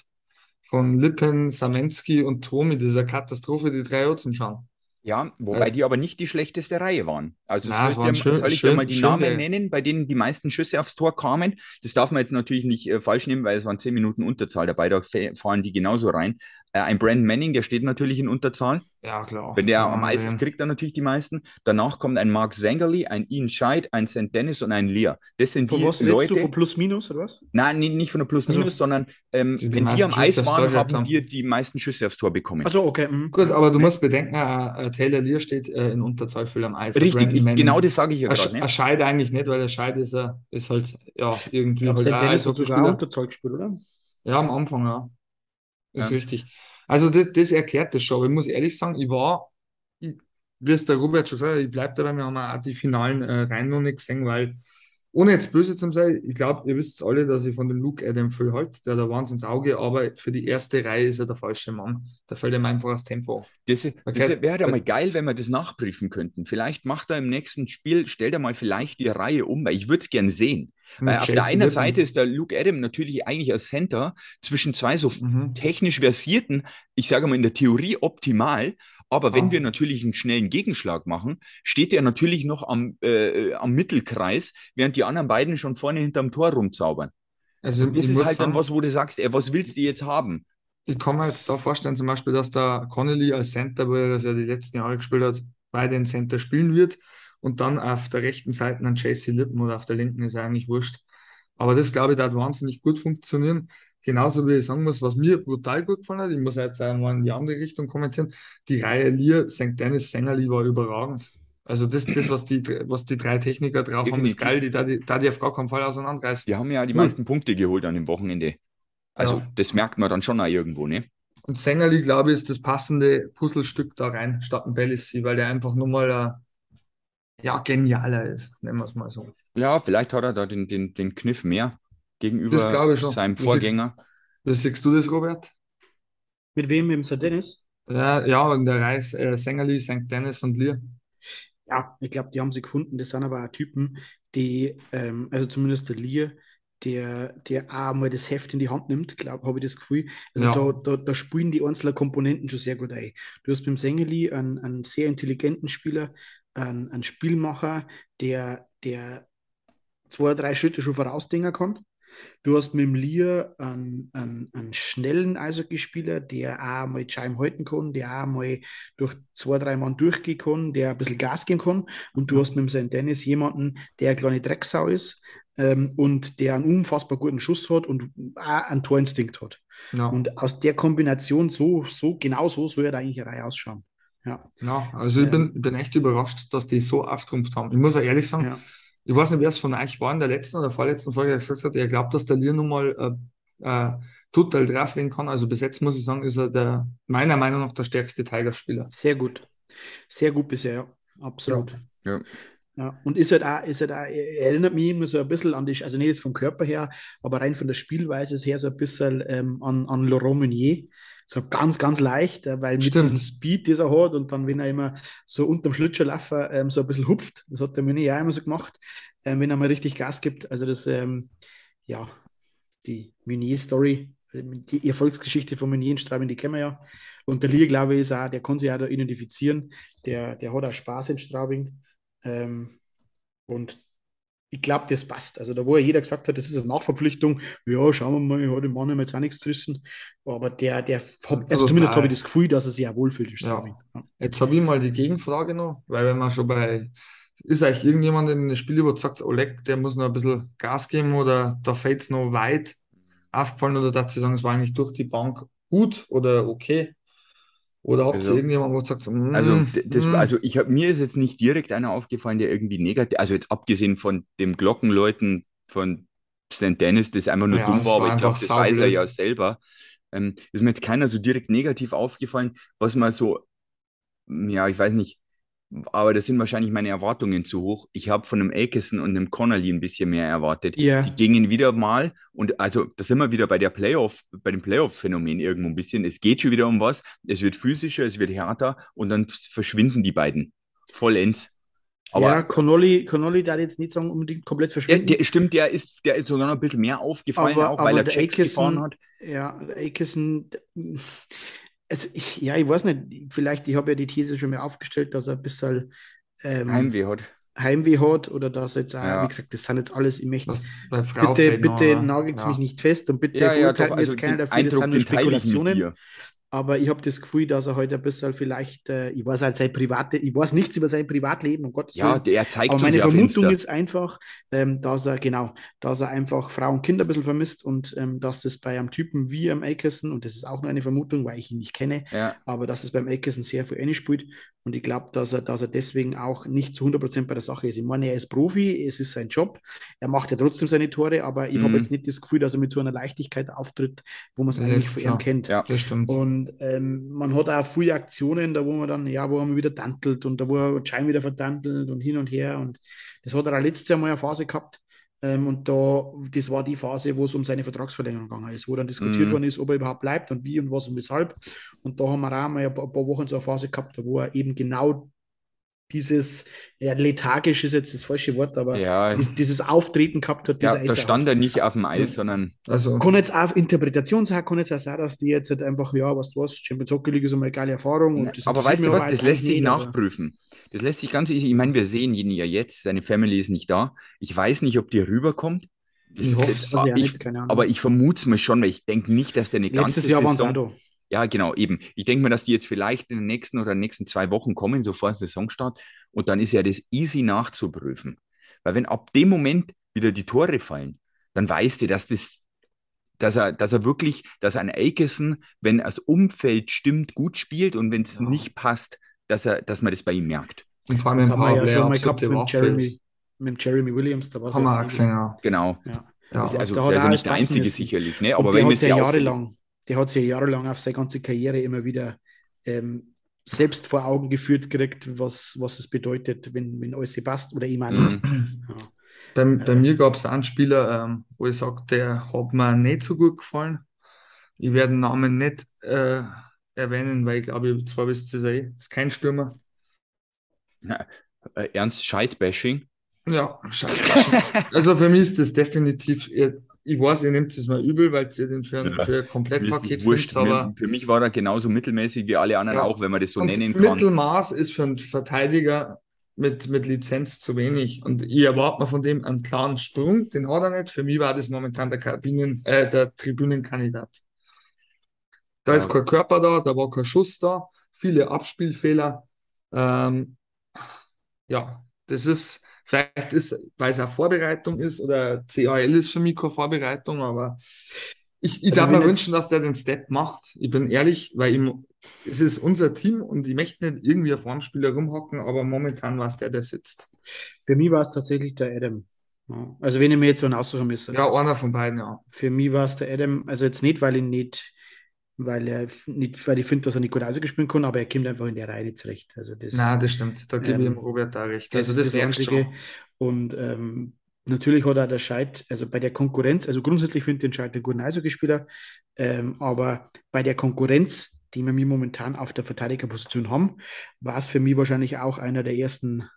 Von Lippen, Samensky und Tomi. Das ist eine Katastrophe, die drei Jahr zum Schauen. Ja, wobei äh, die aber nicht die schlechteste Reihe waren. Also na, soll, ich, dir, soll ich schön, dir mal die Namen schön, nennen, bei denen die meisten Schüsse aufs Tor kamen? Das darf man jetzt natürlich nicht äh, falsch nehmen, weil es waren zehn Minuten Unterzahl dabei, da fahren die genauso rein. Äh, ein Brandon Manning, der steht natürlich in Unterzahl. Ja, klar. Wenn der ja, am meisten ja. kriegt, dann natürlich die meisten. Danach kommt ein Mark Zangerly, ein Ian Scheid, ein St. Dennis und ein Lear. Das sind von die was Leute. du von Plus-Minus oder was? Nein, nicht von der Plus-Minus, also, sondern ähm, die wenn die am Eis waren, haben wir die meisten Schüsse aufs Tor bekommen. Also okay. Mhm. Gut, aber du musst bedenken, äh, Taylor Lear steht äh, in Unterzahl für am Eis. Richtig, ich, genau das sage ich ja gerade. Er Scheid eigentlich nicht, weil der Scheid ist, äh, ist halt ja irgendwie. Halt St. Dennis hat sogar Unterzahl gespielt, oder? Ja, am Anfang, ja. Ist ja. richtig. Also das, das erklärt das schon. Aber ich muss ehrlich sagen, ich war, ich, wie es der Robert schon gesagt hat, ich bleibe dabei, wir haben auch die finalen äh, Reihen noch nicht gesehen, weil ohne jetzt böse zu sein, ich glaube, ihr wisst alle, dass ich von dem Luke Adam viel halte, der da wahnsinns Auge, aber für die erste Reihe ist er der falsche Mann. Da fällt ihm einfach das Tempo. Das, das wäre ja mal geil, wenn wir das nachprüfen könnten. Vielleicht macht er im nächsten Spiel, stellt er mal vielleicht die Reihe um, weil ich würde es gern sehen. Weil auf der einen Seite ist der Luke Adam natürlich eigentlich als Center zwischen zwei so mhm. technisch versierten, ich sage mal in der Theorie optimal, aber wenn ah. wir natürlich einen schnellen Gegenschlag machen, steht er natürlich noch am, äh, am Mittelkreis, während die anderen beiden schon vorne hinterm Tor rumzaubern. Also das ist halt sagen, dann was, wo du sagst, ey, was willst du jetzt haben? Ich kann mir jetzt da vorstellen, zum Beispiel, dass der Connolly als Center, wo er das ja die letzten Jahre gespielt hat, bei den Center spielen wird und dann auf der rechten Seite dann JC Lippen oder auf der linken ist eigentlich wurscht. Aber das, glaube ich, wird wahnsinnig gut funktionieren. Genauso wie ich sagen muss, was mir brutal gut gefallen hat, ich muss jetzt einmal in die andere Richtung kommentieren, die Reihe Lear, St. Dennis, Sängerli war überragend. Also das, das was, die, was die drei Techniker drauf Definitiv. haben, ist geil, die da, die da die auf gar keinen Fall auseinanderreißen. Die haben ja die hm. meisten Punkte geholt an dem Wochenende. Also ja. das merkt man dann schon auch irgendwo, ne? Und Sängerli, glaube ich, ist das passende Puzzlestück da rein, statt ein Bellissi, weil der einfach nur mal äh, ja, genialer ist, nennen wir es mal so. Ja, vielleicht hat er da den, den, den Kniff mehr gegenüber seinem Vorgänger. Wie siehst du das, Robert? Mit wem? Mit dem St. Dennis? Ja, ja, in der Reis äh, Sängerli, St. Dennis und Lear. Ja, ich glaube, die haben sie gefunden. Das sind aber auch Typen, die, ähm, also zumindest der Lear, der, der auch mal das Heft in die Hand nimmt, glaube habe ich das Gefühl. Also ja. da, da, da spielen die einzelnen Komponenten schon sehr gut ein. Du hast beim Sengeli einen, einen sehr intelligenten Spieler, einen, einen Spielmacher, der, der zwei, drei Schritte schon vorausdenken kann. Du hast mit dem Lier einen, einen, einen schnellen Eishockeyspieler, der auch mal Scheiben halten kann, der auch mal durch zwei, drei Mann durchgehen kann, der ein bisschen Gas geben kann. Und du hast mit dem St. Dennis jemanden, der eine kleine Drecksau ist ähm, und der einen unfassbar guten Schuss hat und auch einen Torinstinkt hat. Ja. Und aus der Kombination, so, so genau so soll ja eigentlich eine Reihe ausschauen. Ja, ja also ich, ähm, bin, bin echt überrascht, dass die so auftrumpft haben. Ich muss auch ehrlich sagen, ja ich weiß nicht, wer es von euch war in der letzten oder vorletzten Folge gesagt hat, er glaubt, dass der Lier nun mal äh, äh, total drauflegen kann. Also bis jetzt muss ich sagen, ist er der, meiner Meinung nach der stärkste Tigerspieler. Sehr gut. Sehr gut bisher, ja. Absolut. Ja. ja. Ja, und ist halt auch, ist halt auch, erinnert mich immer so ein bisschen an die, also nicht jetzt vom Körper her, aber rein von der Spielweise her so ein bisschen ähm, an, an Laurent Meunier. So ganz, ganz leicht, äh, weil mit Stimmt. diesem Speed, den er hat und dann, wenn er immer so unterm Schlittschuhlaufer ähm, so ein bisschen hupft, das hat der Meunier auch immer so gemacht, ähm, wenn er mal richtig Gas gibt. Also das, ähm, ja, die Meunier-Story die Erfolgsgeschichte von Meunier Straubing, die kennen wir ja. Und der Lier, glaube ich, ist auch, der kann sich auch da identifizieren. Der, der hat auch Spaß in Straubing. Ähm, und ich glaube, das passt. Also da, wo ja jeder gesagt hat, das ist eine Nachverpflichtung, ja, schauen wir mal, ja, dem Mann haben wir jetzt auch nichts gerissen. Aber der, der also, also zumindest habe ich das Gefühl, dass er sich auch wohlfühlt in Straubing. Ja. Jetzt habe ich mal die Gegenfrage noch, weil wenn man schon bei ist eigentlich irgendjemand in das Spiel über sagt, Oleg, der muss noch ein bisschen Gas geben oder da fällt es noch weit aufgefallen oder dazu sagen, es war eigentlich durch die Bank gut oder okay? Oder habt ihr also, irgendjemand, wo sagt, mm, also, das, mm. also ich hab, mir ist jetzt nicht direkt einer aufgefallen, der irgendwie negativ, also jetzt abgesehen von dem Glockenleuten von St. Dennis, das einfach nur ja, dumm war, aber ich glaube, das weiß er ja selber. Ähm, ist mir jetzt keiner so direkt negativ aufgefallen, was man so, ja, ich weiß nicht, aber da sind wahrscheinlich meine Erwartungen zu hoch. Ich habe von einem Akeson und einem Connolly ein bisschen mehr erwartet. Yeah. Die gingen wieder mal und also da sind wir wieder bei der Playoff, bei dem Playoff-Phänomen irgendwo ein bisschen. Es geht schon wieder um was. Es wird physischer, es wird härter und dann verschwinden die beiden vollends. Aber ja, Connolly, Connolly darf jetzt nicht sagen, unbedingt komplett verschwinden. Der, der, stimmt, der ist, der ist sogar noch ein bisschen mehr aufgefallen, aber, auch weil er Checks gefahren hat. Ja, Akeson, also ich, ja, ich weiß nicht, vielleicht, ich habe ja die These schon mal aufgestellt, dass er ein bisschen ähm, Heimweh hat. Heimweh hat oder dass er jetzt auch, ja. wie gesagt, das sind jetzt alles, ich möchte, bitte, bitte nagelt es ja. mich nicht fest und bitte ja, verurteilt ja, also jetzt keiner dafür, das sind nur Spekulationen. Aber ich habe das Gefühl, dass er heute ein bisschen vielleicht, äh, ich weiß halt sein private, ich weiß nichts über sein Privatleben, um Gottes Willen. Ja, er zeigt Aber meine Vermutung ist einfach, ähm, dass er, genau, dass er einfach Frau und Kinder ein bisschen vermisst und ähm, dass das bei einem Typen wie am Akerson, und das ist auch nur eine Vermutung, weil ich ihn nicht kenne, ja. aber dass es beim Akerson sehr viel ähnlich spielt. Und ich glaube, dass er, dass er deswegen auch nicht zu 100% bei der Sache ist. Ich meine, er ist Profi, es ist sein Job, er macht ja trotzdem seine Tore, aber ich mhm. habe jetzt nicht das Gefühl, dass er mit so einer Leichtigkeit auftritt, wo man es eigentlich von ihm kennt. Ja, das stimmt. Und ähm, man hat auch viele Aktionen, da wo man dann, ja, wo man wieder tantelt und da wo er Schein wieder vertantelt und hin und her. Und das hat er auch letztes Jahr mal eine Phase gehabt. Ähm, und da, das war die Phase, wo es um seine Vertragsverlängerung gegangen ist, wo dann diskutiert mhm. worden ist, ob er überhaupt bleibt und wie und was und weshalb. Und da haben wir auch mal ein paar Wochen so eine Phase gehabt, wo er eben genau dieses, ja, lethargisch ist jetzt das falsche Wort, aber ja. dieses, dieses, Auftreten gehabt hat. Ja, da stand er nicht auf dem Eis, sondern. Also, kann jetzt auch Interpretation sein, kann jetzt auch sein, dass die jetzt halt einfach, ja, was du was, Champions Hockey League ist eine geile Erfahrung. aber weißt du was, das lässt sich nachprüfen. Das lässt sich ganz, ich meine, wir sehen ihn ja jetzt, seine Family ist nicht da. Ich weiß nicht, ob die rüberkommt. Ich hoffe, jetzt, ich, nicht, aber ich vermute es mir schon, weil ich denke nicht, dass der eine ganze Letztes Jahr waren sie auch da. Ja, genau, eben. Ich denke mir, dass die jetzt vielleicht in den nächsten oder nächsten zwei Wochen kommen, so vor Saisonstart. Und dann ist ja das easy nachzuprüfen. Weil wenn ab dem Moment wieder die Tore fallen, dann weißt du, dass das, dass er, dass er wirklich, dass ein Akeson, wenn das Umfeld stimmt, gut spielt und wenn es ja. nicht passt, dass er, dass man das bei ihm merkt. Und vor allem das haben wir ja schon mal gehabt mit Jeremy, mit Jeremy Williams, da war es ja. Genau. Ja. Ja. Also, also der ist ja nicht der Einzige müssen. sicherlich, ne? aber wenn wir es ja jahrelang der hat sich ja jahrelang auf seine ganze Karriere immer wieder ähm, selbst vor Augen geführt gekriegt, was, was es bedeutet, wenn, wenn alles passt oder ich meine. Mhm. Ja. Bei, bei äh, mir gab es einen Spieler, ähm, wo ich sage, der hat mir nicht so gut gefallen. Ich werde den Namen nicht äh, erwähnen, weil ich glaube, zwar wisst ihr es ist kein Stürmer. Ja, äh, Ernst Scheidbashing? Ja, Scheidbashing. also für mich ist das definitiv ich weiß, ihr nehmt es mal übel, weil ihr den für, ja, für ein Komplettpaket findet, aber für mich war er genauso mittelmäßig wie alle anderen ja, auch, wenn man das so nennen kann. Mittelmaß ist für einen Verteidiger mit, mit Lizenz zu wenig und ich erwarte mir von dem einen klaren Sprung, den hat er nicht. Für mich war das momentan der, Kabinen, äh, der Tribünenkandidat. Da ja. ist kein Körper da, da war kein Schuss da, viele Abspielfehler. Ähm, ja, das ist Vielleicht ist, weil es eine Vorbereitung ist oder CAL ist für mich keine Vorbereitung, aber ich, ich also darf mir wünschen, dass der den Step macht. Ich bin ehrlich, weil ihm, es ist unser Team und ich möchte nicht irgendwie auf einem Spieler rumhocken, aber momentan war es der, der sitzt. Für mich war es tatsächlich der Adam. Also wenn ich mir jetzt so einen aussuchen müsste. Ja, einer von beiden, ja. Für mich war es der Adam, also jetzt nicht, weil ich nicht weil er nicht, weil ich finde, dass er Nikolaus gespielt kann, aber er kommt einfach in der Reihe nicht zurecht. Also das, Na, das stimmt. Da gebe ich ihm ähm, Robert da recht. Das also das, ist das Einzige. Und ähm, natürlich hat er der Scheid, also bei der Konkurrenz, also grundsätzlich finde ich den Scheid einen guten Eishockeyspieler, ähm, aber bei der Konkurrenz, die wir mir momentan auf der Verteidigerposition haben, war es für mich wahrscheinlich auch einer der ersten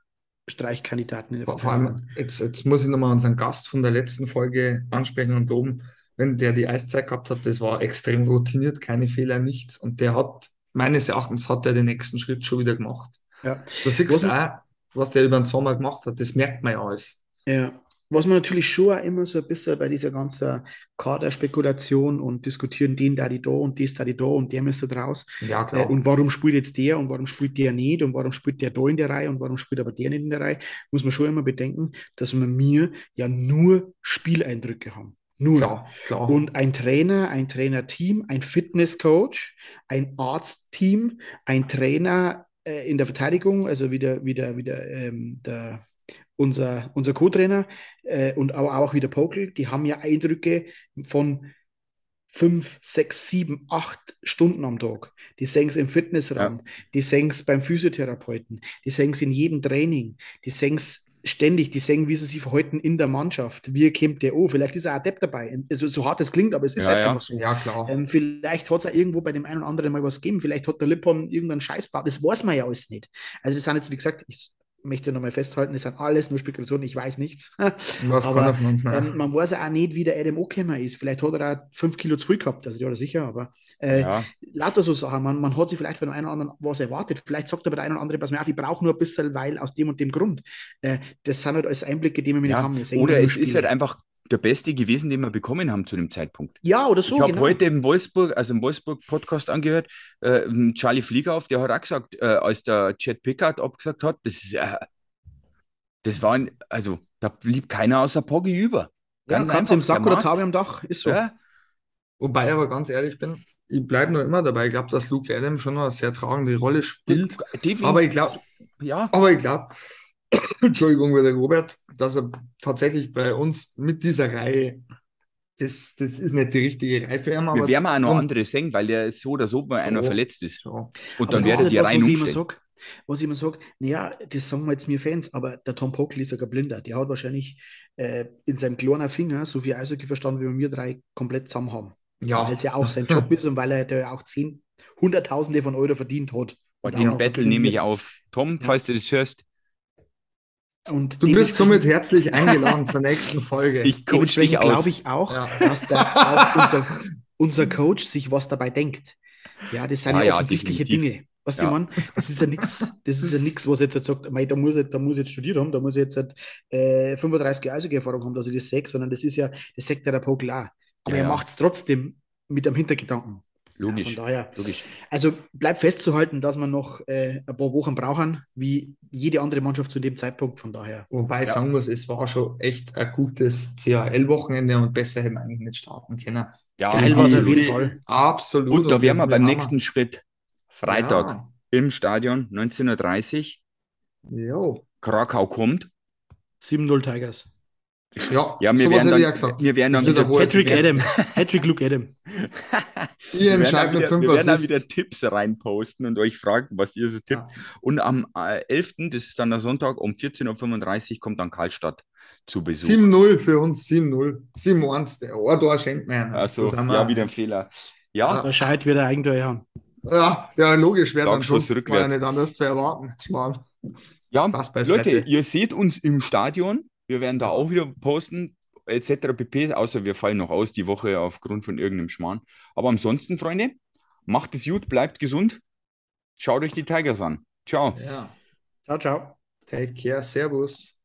Streichkandidaten in der Vor allem, jetzt, jetzt muss ich nochmal unseren Gast von der letzten Folge ansprechen und loben wenn der die Eiszeit gehabt hat, das war extrem routiniert, keine Fehler, nichts. Und der hat, meines Erachtens, hat er den nächsten Schritt schon wieder gemacht. Ja. Du siehst was, auch, was der über den Sommer gemacht hat, das merkt man ja alles. Ja, was man natürlich schon auch immer so ein bisschen bei dieser ganzen Kaderspekulation und diskutieren, den da die da und das da die da und der müsste draus. Ja, klar. Äh, und warum spielt jetzt der und warum spielt der nicht und warum spielt der da in der Reihe und warum spielt aber der nicht in der Reihe, muss man schon immer bedenken, dass wir mir ja nur Spieleindrücke haben. Nur. Klar, klar. Und ein Trainer, ein Trainerteam, ein Fitnesscoach, ein Arztteam, ein Trainer äh, in der Verteidigung, also wieder, wieder, wieder ähm, der unser, unser Co-Trainer äh, und aber auch wieder Pokel, die haben ja Eindrücke von fünf, sechs, sieben, acht Stunden am Tag. Die sehen es im Fitnessraum, ja. die sehen es beim Physiotherapeuten, die sehen es in jedem Training, die sehen es ständig, die sehen, wie sie sich verhalten in der Mannschaft. Wie kommt der oh, Vielleicht ist er Adept dabei. Also, so hart es klingt, aber es ist ja, halt ja. einfach so. Ja, klar. Ähm, vielleicht hat es auch irgendwo bei dem einen oder anderen mal was gegeben. Vielleicht hat der Lippon irgendeinen Scheißbart. Das weiß man ja alles nicht. Also, das sind jetzt, wie gesagt, ich möchte nochmal festhalten, es sind alles nur Spekulationen, ich weiß nichts. aber ähm, man weiß ja auch nicht, wie der Adam O'Kemmer ist. Vielleicht hat er auch fünf Kilo zu früh gehabt, also ja, sicher, aber äh, ja. lauter so Sachen. Man, man hat sich vielleicht von einem oder anderen was erwartet. Vielleicht sagt aber der eine oder andere, pass mir auf, ich brauche nur ein bisschen, weil aus dem und dem Grund. Äh, das sind halt alles Einblicke, die wir mit ja. haben. Oder es ist halt einfach der beste gewesen, den wir bekommen haben zu dem Zeitpunkt. Ja, oder so. Ich habe genau. heute im Wolfsburg, also im Wolfsburg-Podcast angehört, äh, Charlie Flieger auf, der hat auch gesagt, äh, als der Chad Pickard abgesagt hat, das ist äh, das war, ein, also da blieb keiner außer Poggi über. Ja, kannst im Sack oder Tabe am Dach, ist so. Ja. Wobei ich aber ganz ehrlich bin, ich bleibe nur immer dabei. Ich glaube, dass Luke Adam schon noch eine sehr tragende Rolle spielt. Definitiv. Aber ich glaube, ja. aber ich glaube, Entschuldigung, der Robert, dass er tatsächlich bei uns mit dieser Reihe, das, das ist nicht die richtige Reihe für ihn. Wir werden auch noch andere sehen, weil er so oder so mal einer verletzt ist. So. Und dann wäre die Reihe umstellen. Was ich immer sage, naja, das sagen wir jetzt mir Fans, aber der Tom Pokel ist ja kein Blinder. Der hat wahrscheinlich äh, in seinem kleinen Finger so viel Eishockey verstanden, wie wir drei komplett zusammen haben. Ja. Weil es ja auch sein Job ist und weil er da auch zehn, Hunderttausende von Euro verdient hat. Und den Battle nehme ich auf. Tom, ja. falls du das hörst. Und du bist somit herzlich eingeladen zur nächsten Folge. Ich coach dich aus. glaube ich auch, ja. dass der, auch unser, unser Coach sich was dabei denkt. Ja, das sind ah, ja offensichtliche definitiv. Dinge. Weißt du, ja. man, das ist ja nichts, das ist ja nichts, was jetzt, jetzt sagt, mei, da muss ich, da muss ich jetzt studiert haben, da muss ich jetzt halt, äh, 35 Jahre Erfahrung haben, dass ich das sehe, sondern das ist ja, das sagt ja der Pokel auch. Aber ja, er macht es trotzdem mit einem Hintergedanken. Logisch. Ja, von daher, logisch. Also bleibt festzuhalten, dass wir noch äh, ein paar Wochen brauchen, wie jede andere Mannschaft zu dem Zeitpunkt. Von daher. Wobei ich sagen muss, es war schon echt ein gutes CHL-Wochenende und besser hätten wir eigentlich nicht starten können. Ja, geil war es auf jeden Fall. Absolut. Und da wären wir beim nächsten Schritt. Freitag ja. im Stadion, 19.30 Uhr. Jo. Krakau kommt. 7-0 Tigers. Ja, ja wir, werden dann, ja wir werden dann wieder Patrick Adam. Patrick Luke Adam. ihr entscheidet mit 5 Wir werden dann wieder Tipps reinposten und euch fragen, was ihr so tippt. Ja. Und am 11., äh, das ist dann der Sonntag, um 14.35 Uhr kommt dann Karlstadt zu Besuch. 7-0 für uns, 7-0. 7-1, der Ohr schenkt mir. Also, ja, wieder ein Fehler. Ja. Bescheid wird der Eigentor haben. Ja, ja, logisch, wäre dann schon mal nicht anders zu erwarten. Schmarrn. Ja, Leute, ihr seht uns im Stadion. Wir werden da auch wieder posten, etc. pp. Außer wir fallen noch aus die Woche aufgrund von irgendeinem Schmarrn. Aber ansonsten, Freunde, macht es gut, bleibt gesund. Schaut euch die Tigers an. Ciao. Ja. Ciao, ciao. Take care. Servus.